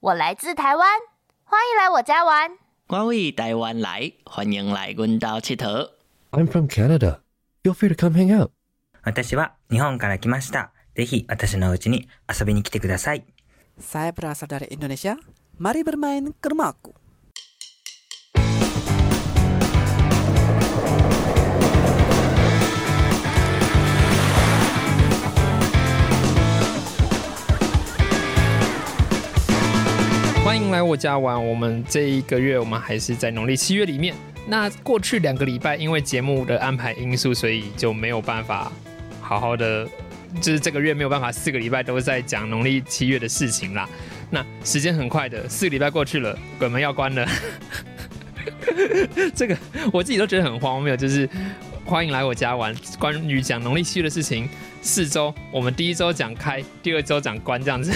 我来自台湾，欢迎来我家玩。我为台湾来，欢迎来阮家佚佗。 I'm from Canada. Feel free to come hang out. 私は日本から来ました。ぜひ私の家に遊びに来てください。 Saya berasal dari Indonesia. Mari bermain ke rumahku. 欢迎来我家玩。我们这一个月，我们还是在农历七月里面。那过去两个礼拜，因为节目的安排因素，所以就没有办法好好的，就是这个月没有办法四个礼拜都在讲农历七月的事情啦。那时间很快的，四个礼拜过去了，鬼门要关了。这个我自己都觉得很荒谬，就是欢迎来我家玩。关于讲农历七月的事情，四周我们第一周讲开，第二周讲关，这样子。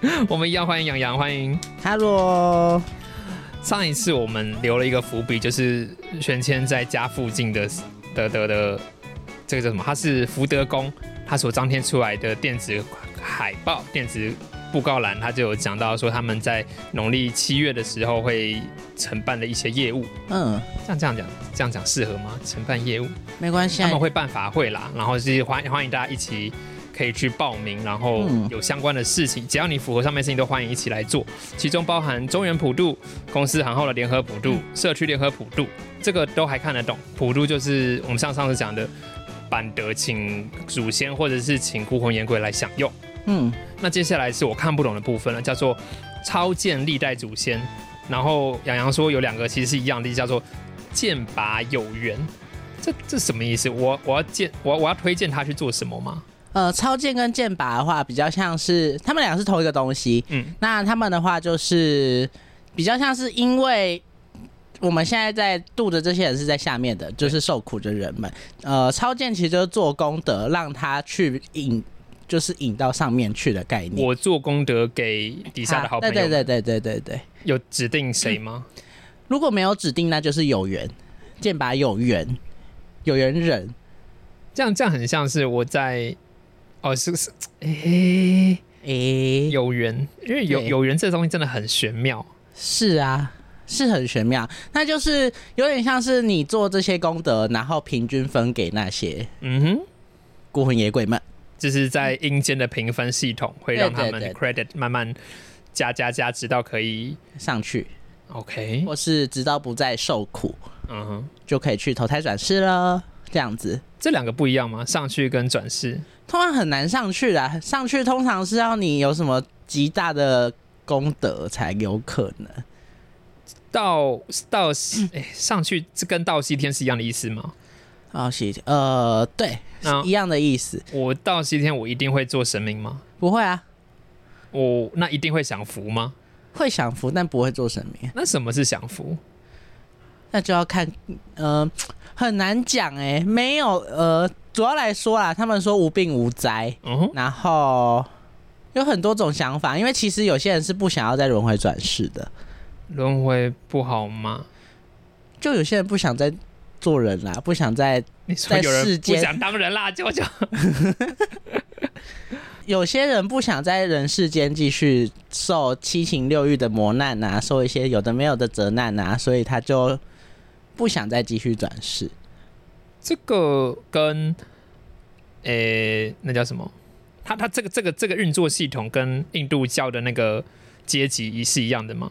我们一样欢迎杨洋，欢迎。Hello 上一次我们留了一个伏笔，就是玄谦在家附近的的的的这个叫什么？他是福德宫，他所张贴出来的电子海报、电子布告栏，他就有讲到说他们在农历七月的时候会承办的一些业务。嗯，这样这样讲，这样讲适合吗？承办业务，没关系啊他们。会办法会啦，然后是欢欢迎大家一起。可以去报名，然后嗯有相关的事情，只要你符合上面事情，都欢迎一起来做。其中包含中原普渡、公司行号的联合普渡、社区联合普渡，这个都还看得懂。普渡就是我们上上次讲的板德请祖先或者是请孤魂野鬼来享用。嗯，那接下来是我看不懂的部分了，叫做超荐历代祖先。然后杨洋说有两个其实是一样的，叫做剑拔有缘。这这什么意思？我我要荐我我要推荐他去做什么吗？呃，超剑跟剑拔的话，比较像是他们两个是同一个东西。嗯，那他们的话就是比较像是因为我们现在在度的这些人是在下面的，就是受苦的人们。呃，超剑其实就是做功德，让他去引，就是引到上面去的概念。我做功德给底下的好朋友们，对对对对对对对。有指定谁吗？如果没有指定，那就是有缘，剑拔有缘，有缘人。这样这样很像是我在哦是是哎哎、有缘，因为有对有缘这东西真的很玄妙。是啊，是很玄妙。那就是有点像是你做这些功德，然后平均分给那些嗯哼。孤魂野鬼们。就是在阴间的评分系统会让他们 credit 慢慢加加加，直到可以上去，OK，或是直到不再受苦，嗯哼，就可以去投胎转世了。这样子，这两个不一样吗？上去跟转世，通常很难上去的。上去通常是要你有什么极大的功德才有可能。到到哎、上去这跟到西天是一样的意思吗？哦，是呃，对，是一样的意思。我到西天我一定会做神明吗？不会啊，我那一定会享福吗？会享福，但不会做神明。那什么是享福？那就要看，呃，很难讲哎，没有，呃，主要来说啦，他们说无病无灾，嗯，然后有很多种想法，因为其实有些人是不想要在轮回转世的，轮回不好吗？就有些人不想再做人啦，不想再，在世间当人啦，舅舅。有些人不想在人世间继续受七情六欲的磨难啊，受一些有的没有的责难啊，所以他就不想再继续转世。这个跟诶、那叫什么？他他这个这个这个运作系统跟印度教的那个阶级是一样的吗？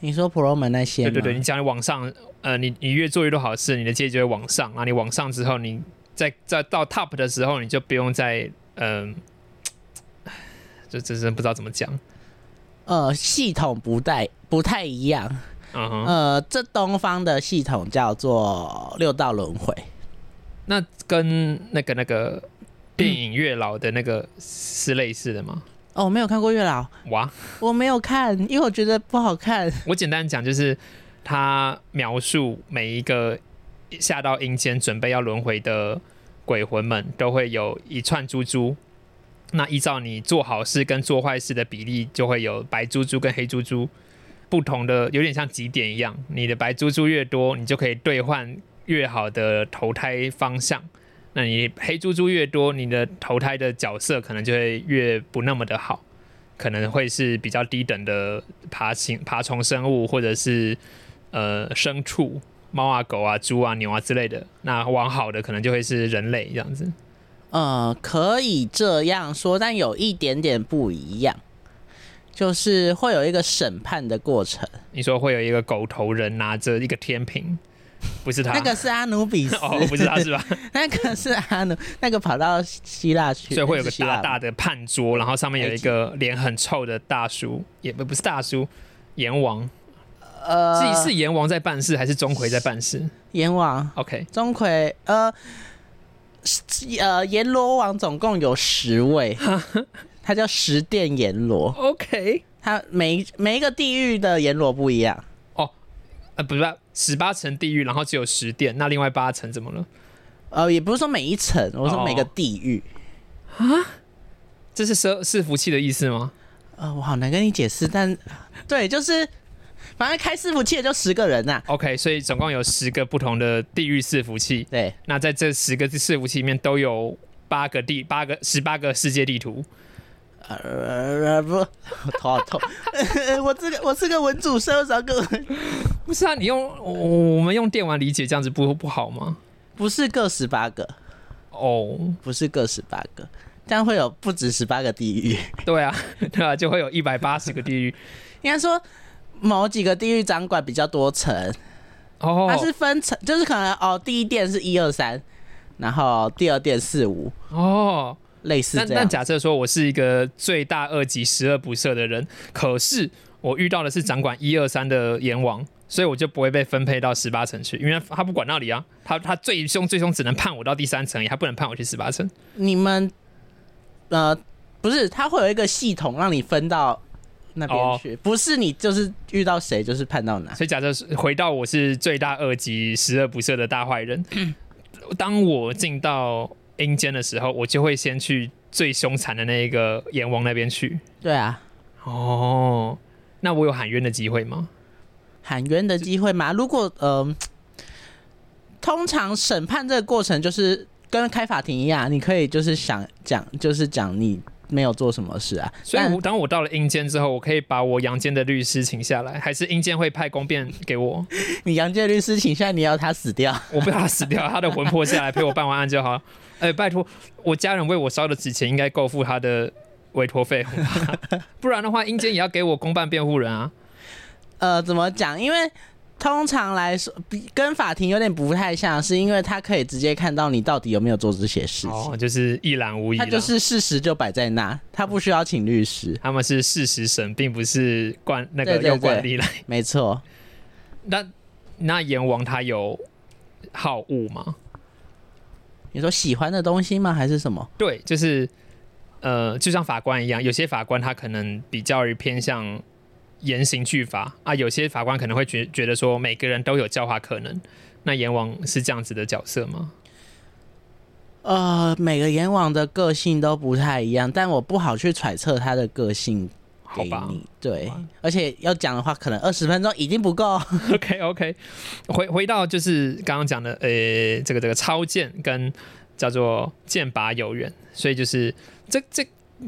你说婆罗门那些，对对对，你讲你往上，呃，你你越做越多好事，你的阶级就会往上，啊你往上之后，你在在到 top 的时候，你就不用再嗯、就真真不知道怎么讲，呃，系统不太不太一样。嗯哼，呃，这东方的系统叫做六道轮回。那跟那个那个电影月老的那个是类似的吗？哦，我没有看过月老，哇，我没有看，因为我觉得不好看。我简单讲，就是他描述每一个下到阴间准备要轮回的鬼魂们，都会有一串珠珠。那依照你做好事跟做坏事的比例，就会有白珠珠跟黑珠珠不同的，有点像几点一样。你的白珠珠越多，你就可以兑换越好的投胎方向。那你黑珠珠越多，你的投胎的角色可能就会越不那么的好。可能会是比较低等的爬行爬虫生物，或者是呃牲畜，猫啊、狗啊、猪啊、牛啊之类的。那往好的可能就会是人类这样子。呃，可以这样说，但有一点点不一样，就是会有一个审判的过程。你说会有一个狗头人拿着一个天平，不是他？那个是阿努比斯，哦，不是他是吧？那个是阿努，那个跑到希腊去，所以会有个大大的判桌，然后上面有一个脸很臭的大叔，也不不是大叔，阎王。呃，是是阎王在办事，还是钟馗在办事阎王、？OK，钟馗，呃，是呃，阎罗王总共有十位，他叫十殿阎罗，OK，它每每一个地狱的阎罗不一样。哦呃，不是十八层地狱，然后只有十殿，那另外八层怎么了？呃，也不是说每一层，我说每个哦地狱啊。这是奢伺服器的意思吗？呃，我好难跟你解释，但对，就是反正开伺服器的就十个人呐、OK，所以总共有十个不同的地狱伺服器。对，那在这十个伺服器里面都有八个地八个十八个世界地图。呃，不，我 头好痛。我这个我是个文主生，我找个 不是啊，你用我我们用电玩理解这样子不不好吗？不是各十八个，哦，不是各十八个，这样会有不止十八个地狱。对啊，对啊，就会有一百八十个地狱。应该说某几个地狱掌管比较多层，哦，它是分层，就是可能哦，第一殿是一二三，然后第二殿四五，哦，类似那那这样。假设说我是一个罪大恶极、十恶不赦的人，可是我遇到的是掌管一二三的阎王，所以我就不会被分配到十八层去，因为他不管那里啊，他他最凶最凶只能判我到第三层，也他不能判我去十八层。你们呃不是，他会有一个系统让你分到那边哦去，不是你就是遇到谁就是判到哪。所以假设是回到我是罪大恶极、十恶不赦的大坏人，当我进到阴间的时候，我就会先去最凶残的那个阎王那边去。对啊，哦，那我有喊冤的机会吗？喊冤的机会吗？如果呃，通常审判这个过程就是跟开法庭一样，你可以就是想讲，就是讲你没有做什么事啊。但所以我当我到了阴间之后，我可以把我阳间的律师请下来，还是阴间会派公辩给我？你阳间律师请下，你要他死掉。我不要他死掉，他的魂魄下来陪我办完案就好。哎、拜托，我家人为我烧的纸钱应该够付他的委托费吧，不然的话，阴间也要给我公办辩护人啊。呃，怎么讲？因为通常来说，比跟法庭有点不太像，是因为他可以直接看到你到底有没有做这些事情。哦，就是一览无遗。他就是事实就摆在那，他不需要请律师。他们是事实审，并不是惯那个用惯例来。没错，那那阎王他有好恶吗？你说喜欢的东西吗？还是什么？对，就是呃，就像法官一样，有些法官他可能比较于偏向严刑峻法啊，有些法官可能会觉觉得说每个人都有教化可能。那阎王是这样子的角色吗？呃，每个阎王的个性都不太一样，但我不好去揣测他的个性给好吧。对，而且要讲的话，可能二十分钟已经不够。OK OK，回回到就是刚刚讲的，呃，这个这个超剑跟叫做剑拔有缘，所以就是这这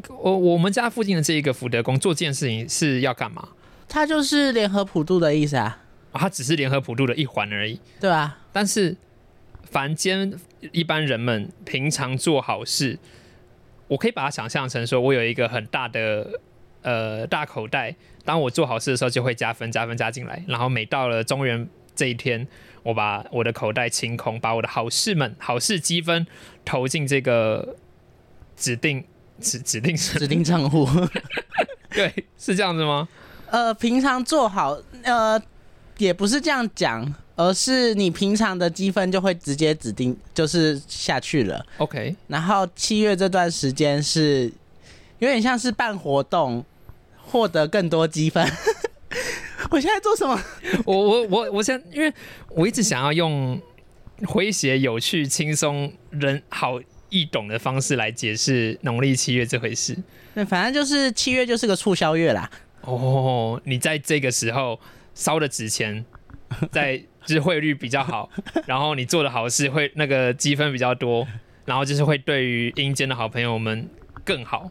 我我们家附近的这一个福德宫做这件事情是要干嘛？他就是联合普渡的意思啊，啊，它只是联合普渡的一环而已。对啊，但是凡间一般人们平常做好事，我可以把它想象成说，我有一个很大的呃大口袋，当我做好事的时候就会加分加分加进来，然后每到了中元这一天，我把我的口袋清空，把我的好事们好事积分投进这个指定指指定是指定账户。对是这样子吗？呃，平常做好，呃，也不是这样讲，而是你平常的积分就会直接指定就是下去了。OK，然后七月这段时间是有点像是办活动，获得更多积分。我现在做什么？我我我我现在，因为我一直想要用诙谐、有趣、轻松、人好易懂的方式来解释农历七月这回事。对，反正就是七月就是个促销月啦。哦，你在这个时候烧的纸钱，在就是汇率比较好，然后你做的好事会那个积分比较多，然后就是会对于阴间的好朋友们更好。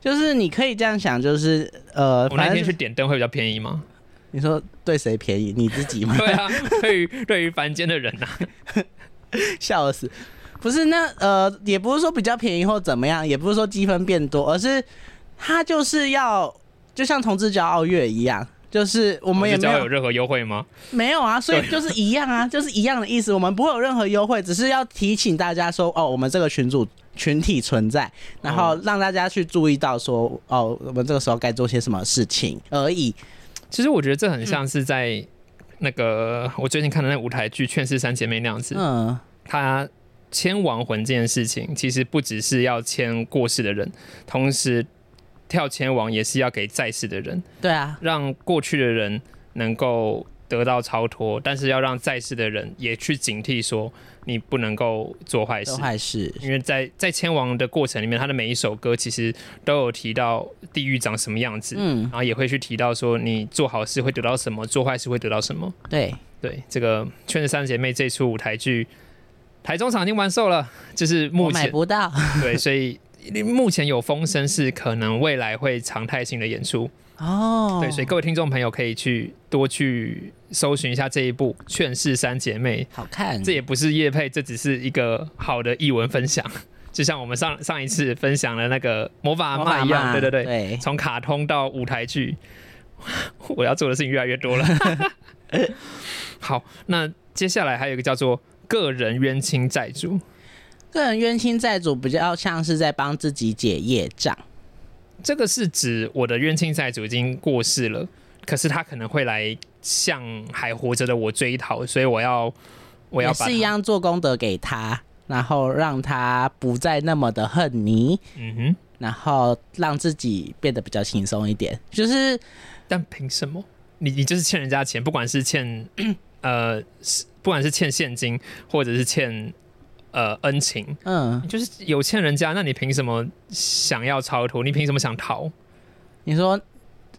就是你可以这样想，就是呃，我那天去点灯会比较便宜吗？你说对谁便宜？你自己吗？对啊，对于对于凡间的人呐、啊，笑死！不是那呃，也不是说比较便宜或怎么样，也不是说积分变多，而是他就是要就像同志骄傲月一样，就是我我们也没有有任何优惠吗？没有啊，所以就是一样啊，就是一样的意思。我们不会有任何优惠，只是要提醒大家说，哦，我们这个群组群体存在，然后让大家去注意到说，哦，我们这个时候该做些什么事情而已。其实我觉得这很像是在那个我最近看的那舞台剧《劝世三姐妹》那样子，嗯，他签亡魂这件事情，其实不只是要签过世的人，同时跳迁王也是要给在世的人，对啊，让过去的人能够得到超脱，但是要让在世的人也去警惕说，你不能够做坏事。做。坏事，因为在在迁王的过程里面，他的每一首歌其实都有提到地狱长什么样子，嗯。然，后也会去提到说你做好事会得到什么，做坏事会得到什么。对，对，这个《劝世三姐妹》这出舞台剧，台中场已经完售了，就是目前。买不到。对，所以目前有风声是可能未来会常态性的演出。哦。对，所以各位听众朋友可以去多去搜寻一下这一部《劝世三姐妹》，好看，这也不是叶配，这只是一个好的译文分享，就像我们上上一次分享的那个魔法阿妈一样，对对对，对，从卡通到舞台剧，我要做的事情越来越多了。好，那接下来还有一个叫做个人冤亲债主，个人冤亲债主比较像是在帮自己解业障。这个是指我的冤亲债主已经过世了，可是他可能会来向还活着的我追讨，所以我要我要是一，样做功德给他，然后让他不再那么的恨你，嗯哼，然后让自己变得比较轻松一点。就是但凭什么？你你就是欠人家钱，不管是欠 呃，不管是欠现金或者是欠呃恩情，嗯，就是有欠人家，那你凭什么想要超脱？你凭什么想逃？你说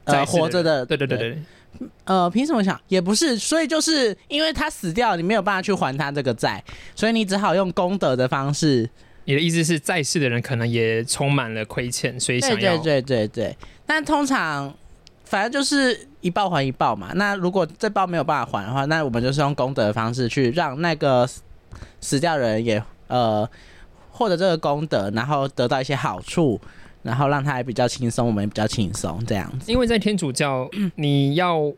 呃活着的，对对对对，呃，凭什么想？也不是，所以就是因为他死掉，你没有办法去还他这个债，所以你只好用功德的方式。你的意思是在世的人可能也充满了亏欠，所以想要对对对对。但通常反正就是一报还一报嘛。那如果这报没有办法还的话，那我们就是用功德的方式去让那个死掉人也呃获得这个功德，然后得到一些好处，然后让他也比较轻松，我们也比较轻松这样子。因为在天主教，你要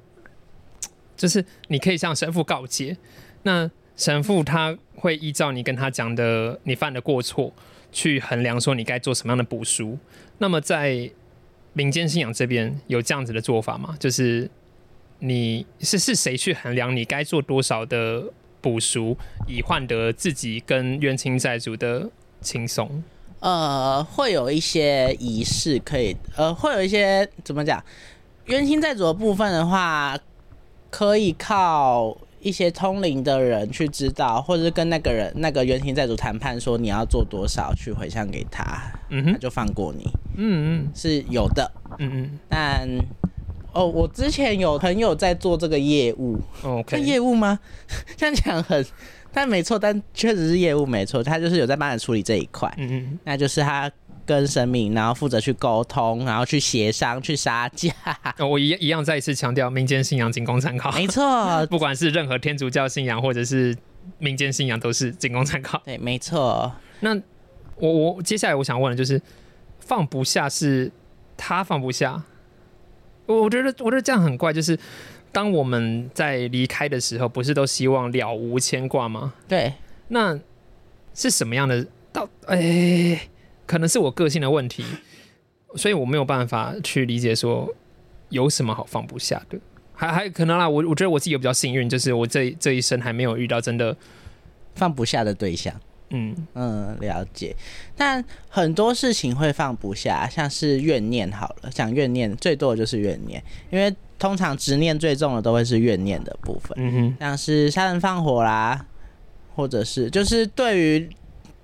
就是你可以向神父告诫，那神父他会依照你跟他讲的你犯的过错去衡量说你该做什么样的补赎。那么在民间信仰这边有这样子的做法吗？就是你是是谁去衡量你该做多少的补赎，以换得自己跟冤亲债主的轻松？呃，会有一些仪式可以，呃，会有一些怎么讲？冤亲债主的部分的话，可以靠一些通灵的人去知道，或者是跟那个人那个冤亲债主谈判，说你要做多少去回向给他，嗯哼，他就放过你，嗯是有的。嗯嗯但哦，我之前有朋友在做这个业务，嗯是，OK，业务吗？这样讲很，但没错，但确实是业务没错，他就是有在帮你处理这一块。嗯嗯。那就是他跟神明，然后负责去沟通，然后去协商、去杀价。呃 我一一样再一次强调，民间信仰仅供参考。没错，不管是任何天主教信仰或者是民间信仰，都是仅供参考。对，没错。那我我接下来我想问的就是，放不下是他放不下，我我觉得我觉得这样很怪，就是当我们在离开的时候，不是都希望了无牵挂吗？对，那是什么样的？到哎、可能是我个性的问题，所以我没有办法去理解说有什么好放不下的。还还可能啦，我我觉得我自己也比较幸运，就是我这这一生还没有遇到真的，放不下的对象。嗯嗯，了解。但很多事情会放不下，像是怨念好了，讲怨念最多的就是怨念，因为通常执念最重的都会是怨念的部分。嗯哼，像是杀人放火啦，或者是就是对于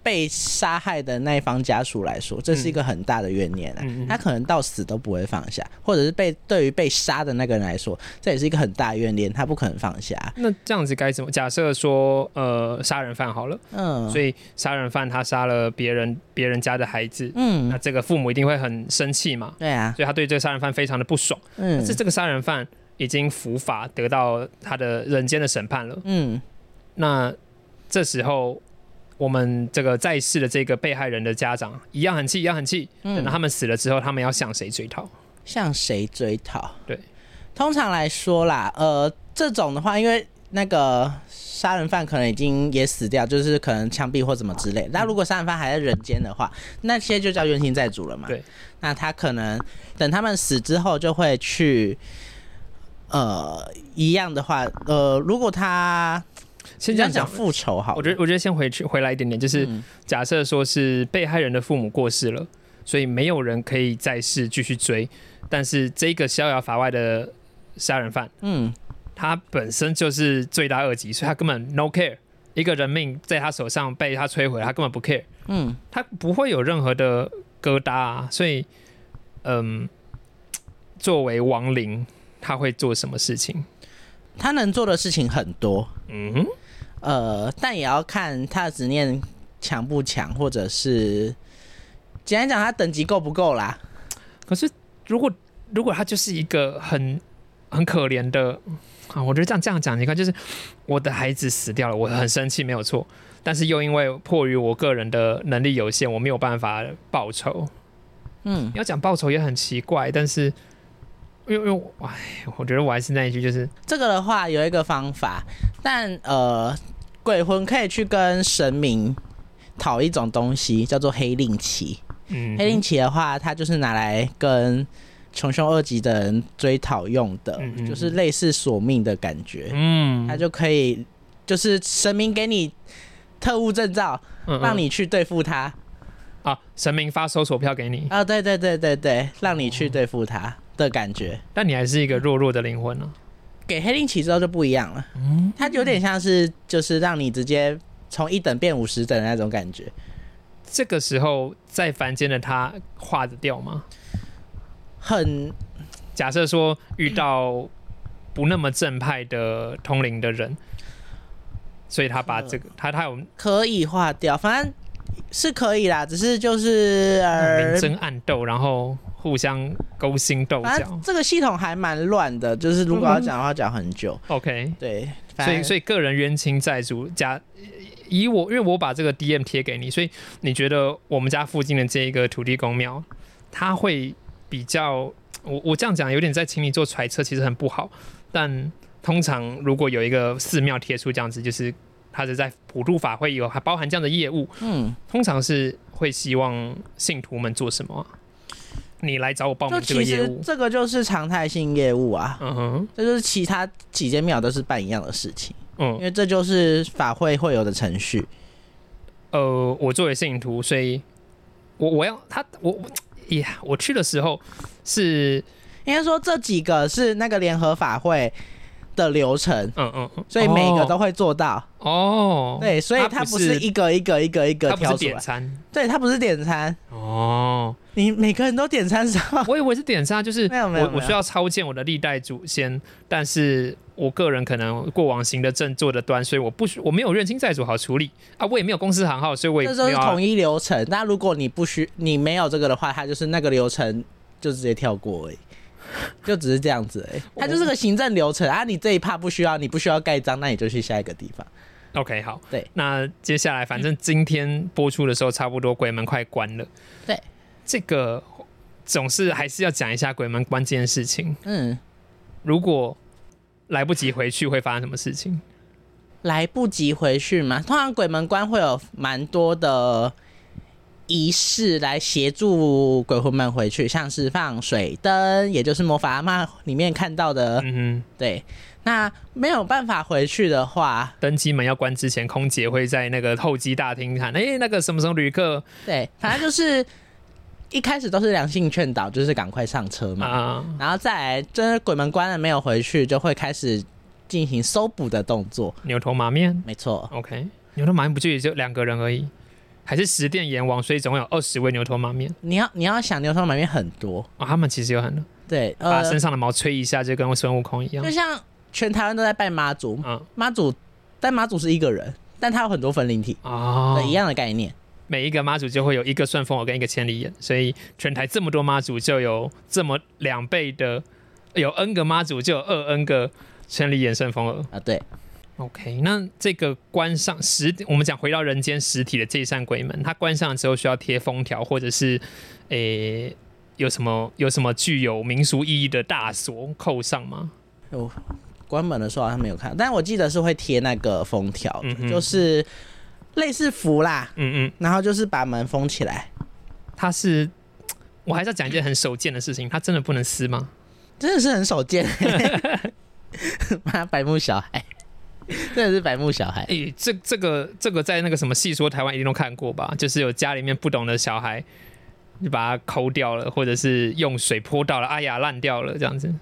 被杀害的那一方家属来说，这是一个很大的怨念啊，他可能到死都不会放下，或者是被对于被杀的那个人来说，这也是一个很大的怨念，他不可能放下。那这样子该怎么？假设说，呃，杀人犯好了，嗯，所以杀人犯他杀了别人别人家的孩子，嗯那嗯，这个父母一定会很生气嘛，对啊，所以他对这个杀人犯非常的不爽。嗯但是这个杀人犯已经伏法，得到他的人间的审判了。嗯那这时候，我们这个在世的这个被害人的家长一样很气，一样很气。等到嗯，他们死了之后，他们要向谁追讨？向谁追讨？对，通常来说啦，呃，这种的话，因为那个杀人犯可能已经也死掉，就是可能枪毙或什么之类。那如果杀人犯还在人间的话，那些就叫冤亲债主了嘛。对，那他可能等他们死之后，就会去，呃，一样的话，呃，如果他先这样讲讲，复仇好，我觉得我觉得先回去回来一点点，就是嗯。假设说是被害人的父母过世了，所以没有人可以再世继续追，但是这个逍遥法外的杀人犯，嗯。他本身就是罪大恶极，所以他根本 no care，一个人命在他手上被他摧毁，他根本不 care，嗯。他不会有任何的疙瘩啊，所以，嗯，作为亡灵，他会做什么事情？他能做的事情很多，嗯哼，呃，但也要看他的执念强不强，或者是简单讲，他等级够不够啦。可是如果如果他就是一个很很可怜的啊，我觉得这样这样讲，你看，就是我的孩子死掉了，我很生气，没有错，但是又因为迫于我个人的能力有限，我没有办法报仇。嗯你要讲报仇也很奇怪，但是因为因为我哎，我觉得我还是那一句，就是这个的话有一个方法，但呃，鬼魂可以去跟神明讨一种东西，叫做黑令旗。嗯，黑令旗的话，它就是拿来跟穷凶恶极的人追讨用的，嗯嗯就是类似索命的感觉。嗯，它就可以，就是神明给你特务证照，嗯让你去对付他。啊，神明发搜索票给你，啊，对对对对对，让你去对付他的感觉。但你还是一个弱弱的灵魂呢、给黑令旗之后就不一样了，嗯，它有点像是就是让你直接从一等变五十等的那种感觉。这个时候在凡间的他化得掉吗？很假设说遇到不那么正派的通灵的人，所以他把这个他他有可以化掉，反正是可以啦，只是就是呃明，争暗斗，然后互相勾心斗角。这个系统还蛮乱的，就是如果要讲的话，讲很久。OK，对，所以所以个人冤亲债主加以我，因为我把这个 DM 贴给你，所以你觉得我们家附近的这一个土地公庙，它会比较，我我这样讲有点在请你做揣测，其实很不好。但通常如果有一个寺庙贴出这样子，就是它是在普渡法会有还包含这样的业务，嗯，通常是会希望信徒们做什么啊、你来找我报就名这个其业务，实这个就是常态性业务啊，嗯哼，这就是其他几间庙都是办一样的事情，嗯。因嗯，为这就是法会会有的程序。呃，我作为信徒，所以我我要他我我呀，我去的时候是应该说这几个是那个联合法会的流程，嗯嗯嗯，所以每个都哦会做到。哦，对，所以它不是一个一个一个一个他不是挑出来，点餐。对，它不是点餐，哦，你每个人都点餐上。我以为是点餐，就是没有没有我我需要超荐我的历代祖先，但是我个人可能过往行的正做的端，所以我不需我没有认清债主好处理。啊，我也没有公司行号，所以我也这都是统一流程。那如果你不需你没有这个的话，它就是那个流程就直接跳过而已，就只是这样子而已。它就是个行政流程啊，你这一趴不需要，你不需要盖章，那你就去下一个地方。OK 好，对，那接下来反正今天播出的时候，差不多鬼门快关了，对，这个总是还是要讲一下鬼门关这件事情。嗯，如果来不及回去，会发生什么事情？来不及回去嘛，通常鬼门关会有蛮多的。仪式来协助鬼魂们回去，像是放水灯，也就是魔法阿嬷里面看到的。嗯对，那没有办法回去的话，，登机门要关之前，空姐会在那个候机大厅喊：“哎、那个什么什么旅客对，反正就是一开始都是良性劝导，就是赶快上车嘛。啊，然后再来，真的鬼门关了没有回去，就会开始进行搜捕的动作。牛头马面。没错，OK，牛头马面不就也就两个人而已？还是十殿阎王，所以总共有二十位牛头马面。你要你要想牛头马面很多，啊、他们其实有很多，对，把呃，身上的毛吹一下，就跟孙悟空一样。就。像全台湾都在拜妈祖，嗯。妈祖，但妈祖是一个人，但他有很多分灵体，哦。对，一样的概念。每一个妈祖就会有一个顺风耳跟一个千里眼，所以全台这么多妈祖就有这么两倍的，有 N 个妈祖就有二 N 个千里眼顺风耳。啊，对，OK，那这个关上实，我们讲回到人间实体的这一扇鬼门，它关上之后需要贴封条，或者是诶、有什么有什么具有民俗意义的大锁扣上吗？有关门的时候好像没有看，但我记得是会贴那个封条，嗯就是类似符啦，嗯嗯，然后就是把门封起来，它是，我还是要讲一件很手贱的事情，它真的不能撕吗？真的是很少见。妈，白目小孩，真的是白目小孩。诶、这这个这个在那个什么戏说台湾一定都看过吧？就是有家里面不懂的小孩，就把它抠掉了，或者是用水泼到了，哎呀烂掉了这样子。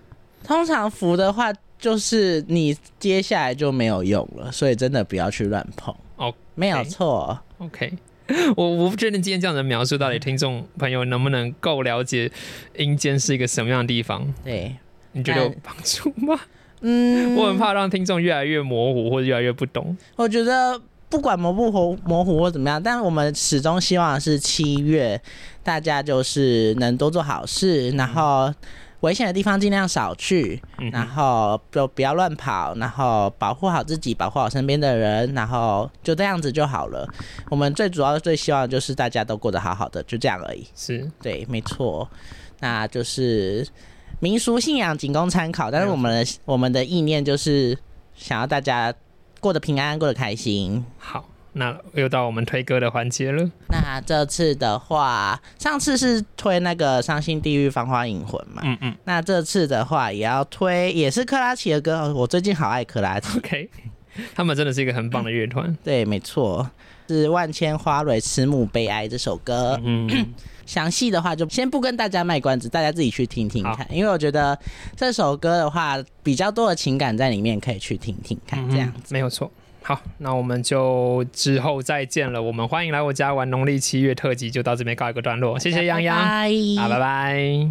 通常符的话，就是你接下来就没有用了，所以真的不要去乱碰。哦，没有错。OK，我我不确定今天这样的描述到底听众朋友能不能够了解阴间是一个什么样的地方？对，你觉得有帮助吗？嗯，我很怕让听众越来越模糊或者越来越不懂。我觉得不管模不模模糊或怎么样，但我们始终希望是七月大家就是能多做好事，然后危险的地方尽量少去，嗯然后就不要乱跑，然后保护好自己，保护好身边的人，然后就这样子就好了。我们最主要最希望的就是大家都过得好好的，就这样而已。是，对，没错，那就是民俗信仰仅供参考，但是我们的我们的意念就是想要大家过得平安，过得开心。好，那又到我们推歌的环节了。那这次的话，上次是推那个《伤心地狱芳花引魂》嘛，嗯嗯那这次的话也要推，也是克拉奇的歌。我最近好爱克拉奇，，OK，他们真的是一个很棒的乐团。对，没错，是《万千花蕊慈母悲哀》这首歌。嗯，详细的话就先不跟大家卖关子，大家自己去听听看，因为我觉得这首歌的话比较多的情感在里面，可以去听听看。这样嗯没有错。好，那我们就之后再见了。我们欢迎来我家玩农历七月特辑，就到这边告一个段落。谢谢洋洋，好，拜拜。